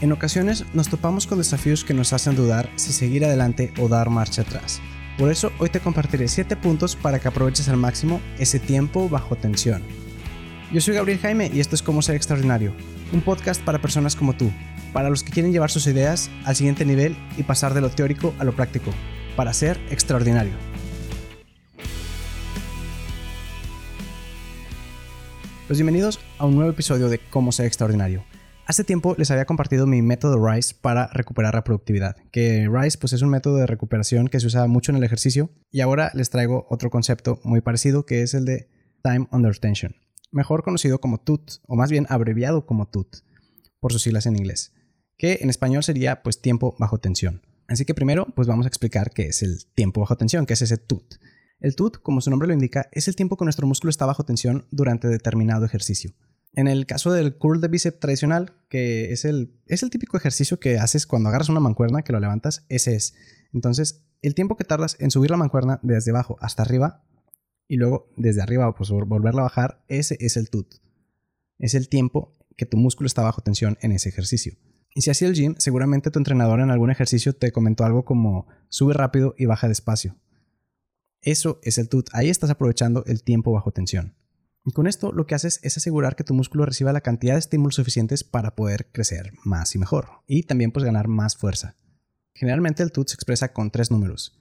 En ocasiones nos topamos con desafíos que nos hacen dudar si seguir adelante o dar marcha atrás. Por eso hoy te compartiré 7 puntos para que aproveches al máximo ese tiempo bajo tensión. Yo soy Gabriel Jaime y esto es Cómo Ser Extraordinario, un podcast para personas como tú, para los que quieren llevar sus ideas al siguiente nivel y pasar de lo teórico a lo práctico, para ser extraordinario. Pues bienvenidos a un nuevo episodio de Cómo Ser Extraordinario. Hace tiempo les había compartido mi método RISE para recuperar la productividad, que RISE pues es un método de recuperación que se usa mucho en el ejercicio y ahora les traigo otro concepto muy parecido que es el de Time Under Tension, mejor conocido como TUT o más bien abreviado como TUT por sus siglas en inglés, que en español sería pues tiempo bajo tensión. Así que primero pues vamos a explicar qué es el tiempo bajo tensión, qué es ese TUT. El TUT, como su nombre lo indica, es el tiempo que nuestro músculo está bajo tensión durante determinado ejercicio. En el caso del curl de bíceps tradicional, que es el, es el típico ejercicio que haces cuando agarras una mancuerna, que lo levantas, ese es. Entonces, el tiempo que tardas en subir la mancuerna desde abajo hasta arriba y luego desde arriba pues, volverla a bajar, ese es el TUT. Es el tiempo que tu músculo está bajo tensión en ese ejercicio. Y si hacía el gym, seguramente tu entrenador en algún ejercicio te comentó algo como sube rápido y baja despacio. Eso es el TUT. Ahí estás aprovechando el tiempo bajo tensión. Y con esto lo que haces es asegurar que tu músculo reciba la cantidad de estímulos suficientes para poder crecer más y mejor. Y también pues ganar más fuerza. Generalmente el TUT se expresa con tres números,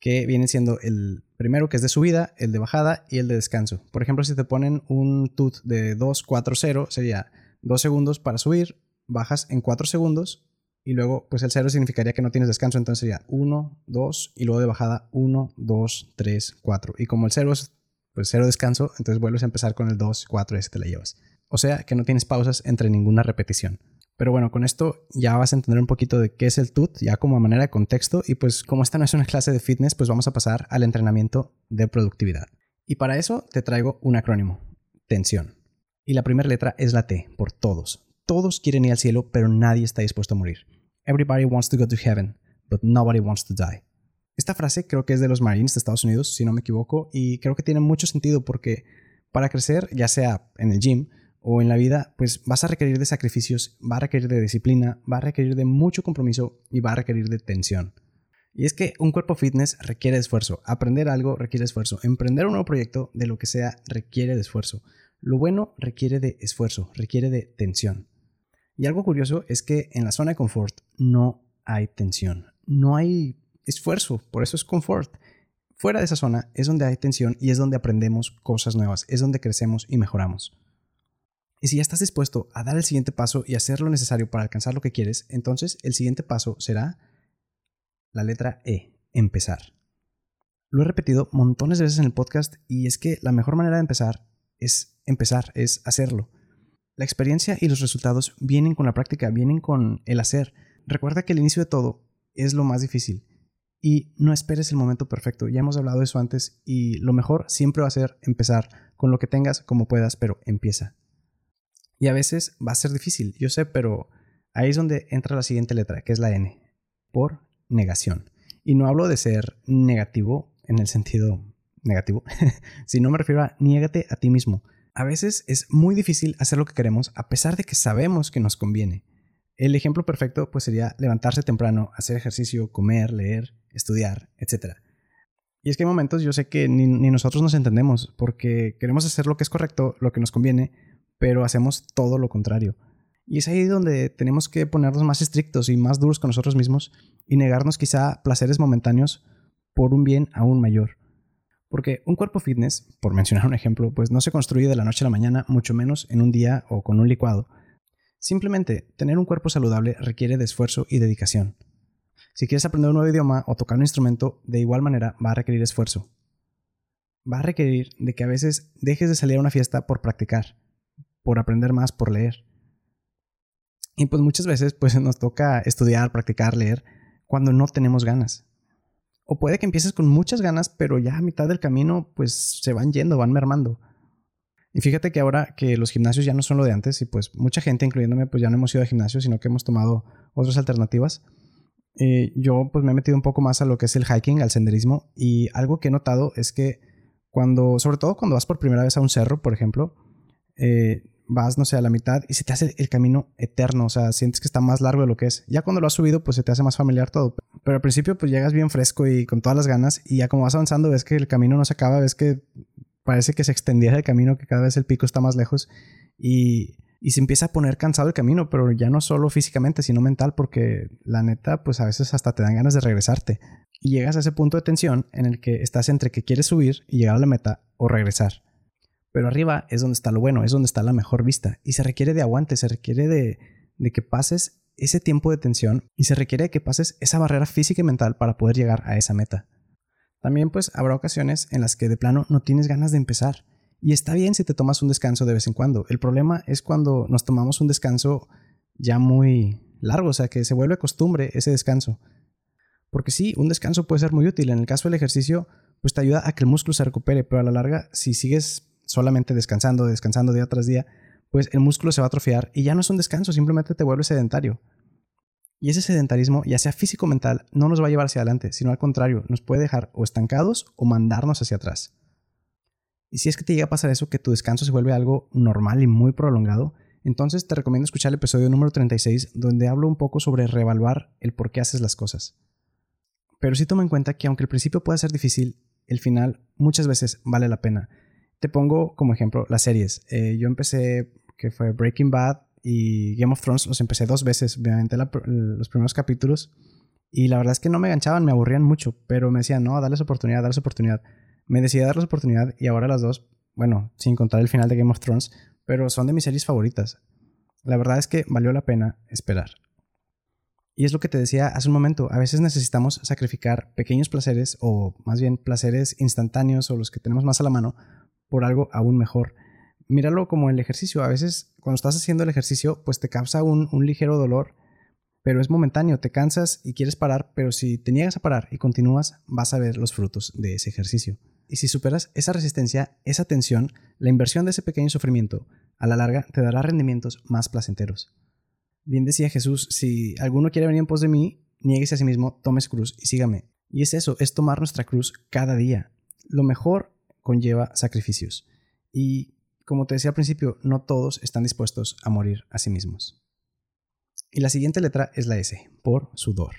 que vienen siendo el primero que es de subida, el de bajada y el de descanso. Por ejemplo, si te ponen un TUT de 2, 4, 0, sería 2 segundos para subir, bajas en 4 segundos y luego pues el 0 significaría que no tienes descanso, entonces sería 1, 2 y luego de bajada 1, 2, 3, 4. Y como el 0 es pues cero descanso, entonces vuelves a empezar con el 2, 4 y así te la llevas. O sea que no tienes pausas entre ninguna repetición. Pero bueno, con esto ya vas a entender un poquito de qué es el TUT, ya como a manera de contexto, y pues como esta no es una clase de fitness, pues vamos a pasar al entrenamiento de productividad. Y para eso te traigo un acrónimo, tensión. Y la primera letra es la T, por todos. Todos quieren ir al cielo, pero nadie está dispuesto a morir. Everybody wants to go to heaven, but nobody wants to die. Esta frase creo que es de los Marines de Estados Unidos, si no me equivoco, y creo que tiene mucho sentido porque para crecer, ya sea en el gym o en la vida, pues vas a requerir de sacrificios, va a requerir de disciplina, va a requerir de mucho compromiso y va a requerir de tensión. Y es que un cuerpo fitness requiere esfuerzo, aprender algo requiere esfuerzo, emprender un nuevo proyecto de lo que sea requiere de esfuerzo. Lo bueno requiere de esfuerzo, requiere de tensión. Y algo curioso es que en la zona de confort no hay tensión, no hay esfuerzo, por eso es confort. Fuera de esa zona es donde hay tensión y es donde aprendemos cosas nuevas, es donde crecemos y mejoramos. Y si ya estás dispuesto a dar el siguiente paso y hacer lo necesario para alcanzar lo que quieres, entonces el siguiente paso será la letra E, empezar. Lo he repetido montones de veces en el podcast y es que la mejor manera de empezar es empezar, es hacerlo. La experiencia y los resultados vienen con la práctica, vienen con el hacer. Recuerda que el inicio de todo es lo más difícil y no esperes el momento perfecto. Ya hemos hablado de eso antes y lo mejor siempre va a ser empezar con lo que tengas como puedas, pero empieza. Y a veces va a ser difícil, yo sé, pero ahí es donde entra la siguiente letra, que es la N, por negación. Y no hablo de ser negativo en el sentido negativo, sino me refiero a niégate a ti mismo. A veces es muy difícil hacer lo que queremos a pesar de que sabemos que nos conviene. El ejemplo perfecto pues sería levantarse temprano, hacer ejercicio, comer, leer, estudiar, etc. Y es que hay momentos yo sé que ni, nosotros nos entendemos porque queremos hacer lo que es correcto, lo que nos conviene, pero hacemos todo lo contrario. Y es ahí donde tenemos que ponernos más estrictos y más duros con nosotros mismos y negarnos quizá placeres momentáneos por un bien aún mayor. Porque un cuerpo fitness, por mencionar un ejemplo, pues no se construye de la noche a la mañana, mucho menos en un día o con un licuado. Simplemente tener un cuerpo saludable requiere de esfuerzo y dedicación. Si quieres aprender un nuevo idioma o tocar un instrumento, de igual manera va a requerir esfuerzo. Va a requerir de que a veces dejes de salir a una fiesta por practicar, por aprender más, por leer. Y pues muchas veces pues nos toca estudiar, practicar, leer cuando no tenemos ganas. O puede que empieces con muchas ganas, pero ya a mitad del camino pues se van yendo, van mermando. Y fíjate que ahora que los gimnasios ya no son lo de antes y pues mucha gente, incluyéndome, pues ya no hemos ido a gimnasio, sino que hemos tomado otras alternativas. Eh, yo pues me he metido un poco más a lo que es el hiking, al senderismo y algo que he notado es que cuando, sobre todo cuando vas por primera vez a un cerro, por ejemplo, eh, vas, no sé, a la mitad y se te hace el camino eterno, o sea, sientes que está más largo de lo que es. Ya cuando lo has subido, pues se te hace más familiar todo. Pero al principio, pues llegas bien fresco y con todas las ganas y ya como vas avanzando, ves que el camino no se acaba, ves que parece que se extendiera el camino, que cada vez el pico está más lejos y, y se empieza a poner cansado el camino, pero ya no solo físicamente, sino mental, porque la neta, pues a veces hasta te dan ganas de regresarte. Y llegas a ese punto de tensión en el que estás entre que quieres subir y llegar a la meta o regresar. Pero arriba es donde está lo bueno, es donde está la mejor vista. Y se requiere de aguante, se requiere de, de que pases ese tiempo de tensión y se requiere de que pases esa barrera física y mental para poder llegar a esa meta. También pues habrá ocasiones en las que de plano no tienes ganas de empezar. Y está bien si te tomas un descanso de vez en cuando. El problema es cuando nos tomamos un descanso ya muy largo, o sea, que se vuelve costumbre ese descanso. Porque sí, un descanso puede ser muy útil. En el caso del ejercicio, pues te ayuda a que el músculo se recupere, pero a la larga, si sigues solamente descansando, descansando día tras día, pues el músculo se va a atrofiar y ya no es un descanso, simplemente te vuelves sedentario. Y ese sedentarismo, ya sea físico o mental, no nos va a llevar hacia adelante, sino al contrario, nos puede dejar o estancados o mandarnos hacia atrás. Y si es que te llega a pasar eso, que tu descanso se vuelve algo normal y muy prolongado, entonces te recomiendo escuchar el episodio número 36, donde hablo un poco sobre reevaluar el por qué haces las cosas. Pero sí toma en cuenta que aunque el principio pueda ser difícil, el final muchas veces vale la pena. Te pongo como ejemplo las series. Eh, yo empecé, que fue Breaking Bad y Game of Thrones, los empecé dos veces. Obviamente los primeros capítulos. Y la verdad es que no me enganchaban, me aburrían mucho. Pero me decían, no, darles oportunidad, darles oportunidad. Me decidí a darles oportunidad y ahora las dos, bueno, sin contar el final de Game of Thrones, pero son de mis series favoritas. La verdad es que valió la pena esperar. Y es lo que te decía hace un momento, a veces necesitamos sacrificar pequeños placeres o más bien placeres instantáneos o los que tenemos más a la mano por algo aún mejor. Míralo como el ejercicio. A veces cuando estás haciendo el ejercicio, pues te causa un, ligero dolor, pero es momentáneo. Te cansas y quieres parar, pero si te niegas a parar y continúas, vas a ver los frutos de ese ejercicio. Y si superas esa resistencia, esa tensión, la inversión de ese pequeño sufrimiento, a la larga te dará rendimientos más placenteros. Bien decía Jesús, si alguno quiere venir en pos de mí, nieguese a sí mismo, tome su cruz y sígame. Y es eso, es tomar nuestra cruz cada día. Lo mejor conlleva sacrificios. Y como te decía al principio, no todos están dispuestos a morir a sí mismos. Y la siguiente letra es la S, por sudor.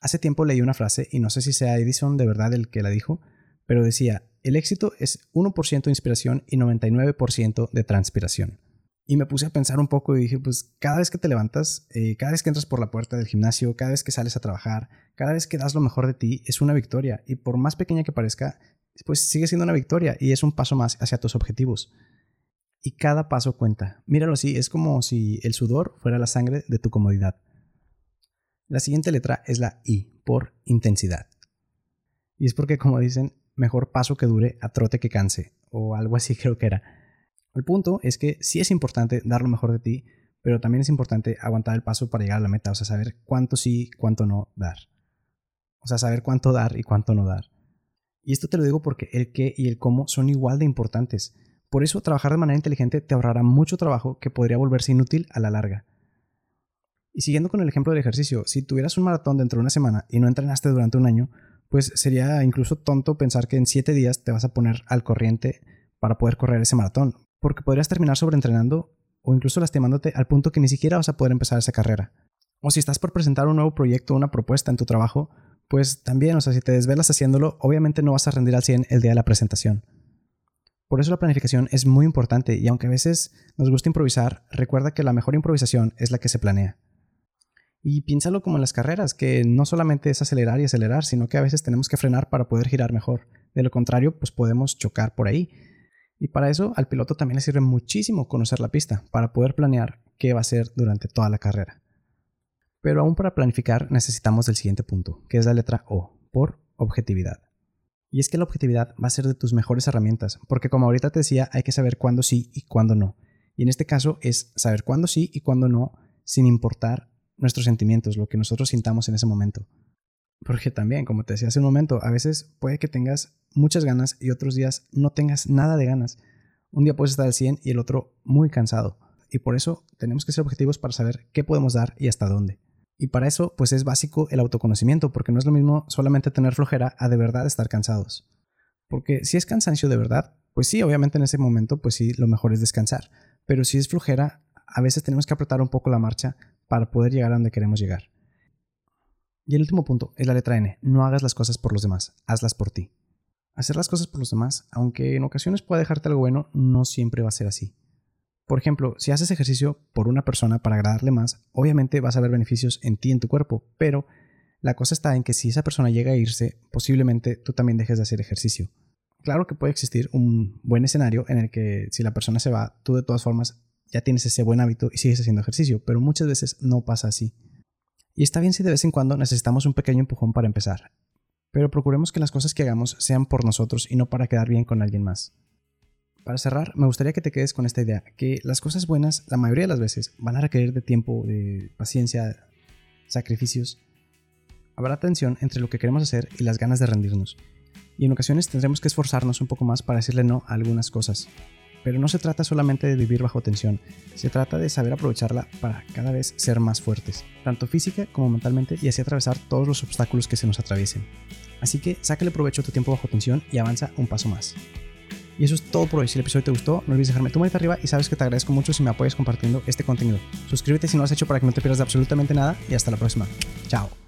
Hace tiempo leí una frase, y no sé si sea Edison de verdad el que la dijo, pero decía, el éxito es 1% de inspiración y 99% de transpiración. Y me puse a pensar un poco y dije, pues cada vez que te levantas, eh, cada vez que entras por la puerta del gimnasio, cada vez que sales a trabajar, cada vez que das lo mejor de ti, es una victoria. Y por más pequeña que parezca, pues sigue siendo una victoria y es un paso más hacia tus objetivos. Y cada paso cuenta. Míralo así, es como si el sudor fuera la sangre de tu comodidad. La siguiente letra es la I, por intensidad. Y es porque, como dicen, mejor paso que dure a trote que canse, o algo así creo que era. El punto es que sí es importante dar lo mejor de ti, pero también es importante aguantar el paso para llegar a la meta, o sea, saber cuánto sí, cuánto no dar. O sea, saber cuánto dar y cuánto no dar. Y esto te lo digo porque el qué y el cómo son igual de importantes. Por eso trabajar de manera inteligente te ahorrará mucho trabajo que podría volverse inútil a la larga. Y siguiendo con el ejemplo del ejercicio, si tuvieras un maratón dentro de una semana y no entrenaste durante un año, pues sería incluso tonto pensar que en siete días te vas a poner al corriente para poder correr ese maratón, porque podrías terminar sobreentrenando o incluso lastimándote al punto que ni siquiera vas a poder empezar esa carrera. O si estás por presentar un nuevo proyecto o una propuesta en tu trabajo, pues también, o sea, si te desvelas haciéndolo, obviamente no vas a rendir al 100 el día de la presentación. Por eso la planificación es muy importante y aunque a veces nos gusta improvisar, recuerda que la mejor improvisación es la que se planea. Y piénsalo como en las carreras, que no solamente es acelerar y acelerar, sino que a veces tenemos que frenar para poder girar mejor. De lo contrario, pues podemos chocar por ahí. Y para eso al piloto también le sirve muchísimo conocer la pista, para poder planear qué va a hacer durante toda la carrera. Pero aún para planificar necesitamos del siguiente punto, que es la letra O, por objetividad. Y es que la objetividad va a ser de tus mejores herramientas, porque como ahorita te decía, hay que saber cuándo sí y cuándo no. Y en este caso es saber cuándo sí y cuándo no, sin importar nuestros sentimientos, lo que nosotros sintamos en ese momento. Porque también, como te decía hace un momento, a veces puede que tengas muchas ganas y otros días no tengas nada de ganas. Un día puedes estar al 100 y el otro muy cansado. Y por eso tenemos que ser objetivos para saber qué podemos dar y hasta dónde. Y para eso, pues es básico el autoconocimiento, porque no es lo mismo solamente tener flojera a de verdad estar cansados. Porque si es cansancio de verdad, pues sí, obviamente en ese momento, pues sí, lo mejor es descansar. pero si es flojera, a veces tenemos que apretar un poco la marcha para poder llegar a donde queremos llegar. Y el último punto es la letra N. No hagas las cosas por los demás, hazlas por ti. Hacer las cosas por los demás, aunque en ocasiones pueda dejarte algo bueno, no siempre va a ser así. Por ejemplo, si haces ejercicio por una persona para agradarle más, obviamente vas a ver beneficios en ti en tu cuerpo, pero la cosa está en que si esa persona llega a irse, posiblemente tú también dejes de hacer ejercicio. Claro que puede existir un buen escenario en el que si la persona se va, tú de todas formas ya tienes ese buen hábito y sigues haciendo ejercicio, pero muchas veces no pasa así. Y está bien si de vez en cuando necesitamos un pequeño empujón para empezar, pero procuremos que las cosas que hagamos sean por nosotros y no para quedar bien con alguien más. Para cerrar, me gustaría que te quedes con esta idea, que las cosas buenas, la mayoría de las veces, van a requerir de tiempo, de paciencia, sacrificios. Habrá tensión entre lo que queremos hacer y las ganas de rendirnos. Y en ocasiones tendremos que esforzarnos un poco más para decirle no a algunas cosas. Pero no se trata solamente de vivir bajo tensión, se trata de saber aprovecharla para cada vez ser más fuertes, tanto física como mentalmente, y así atravesar todos los obstáculos que se nos atraviesen. Así que sácale provecho a tu tiempo bajo tensión y avanza un paso más. Y eso es todo por hoy. Si el episodio te gustó, no olvides dejarme tu manita arriba y sabes que te agradezco mucho si me apoyas compartiendo este contenido. Suscríbete si no lo has hecho para que no te pierdas de absolutamente nada y hasta la próxima. Chao.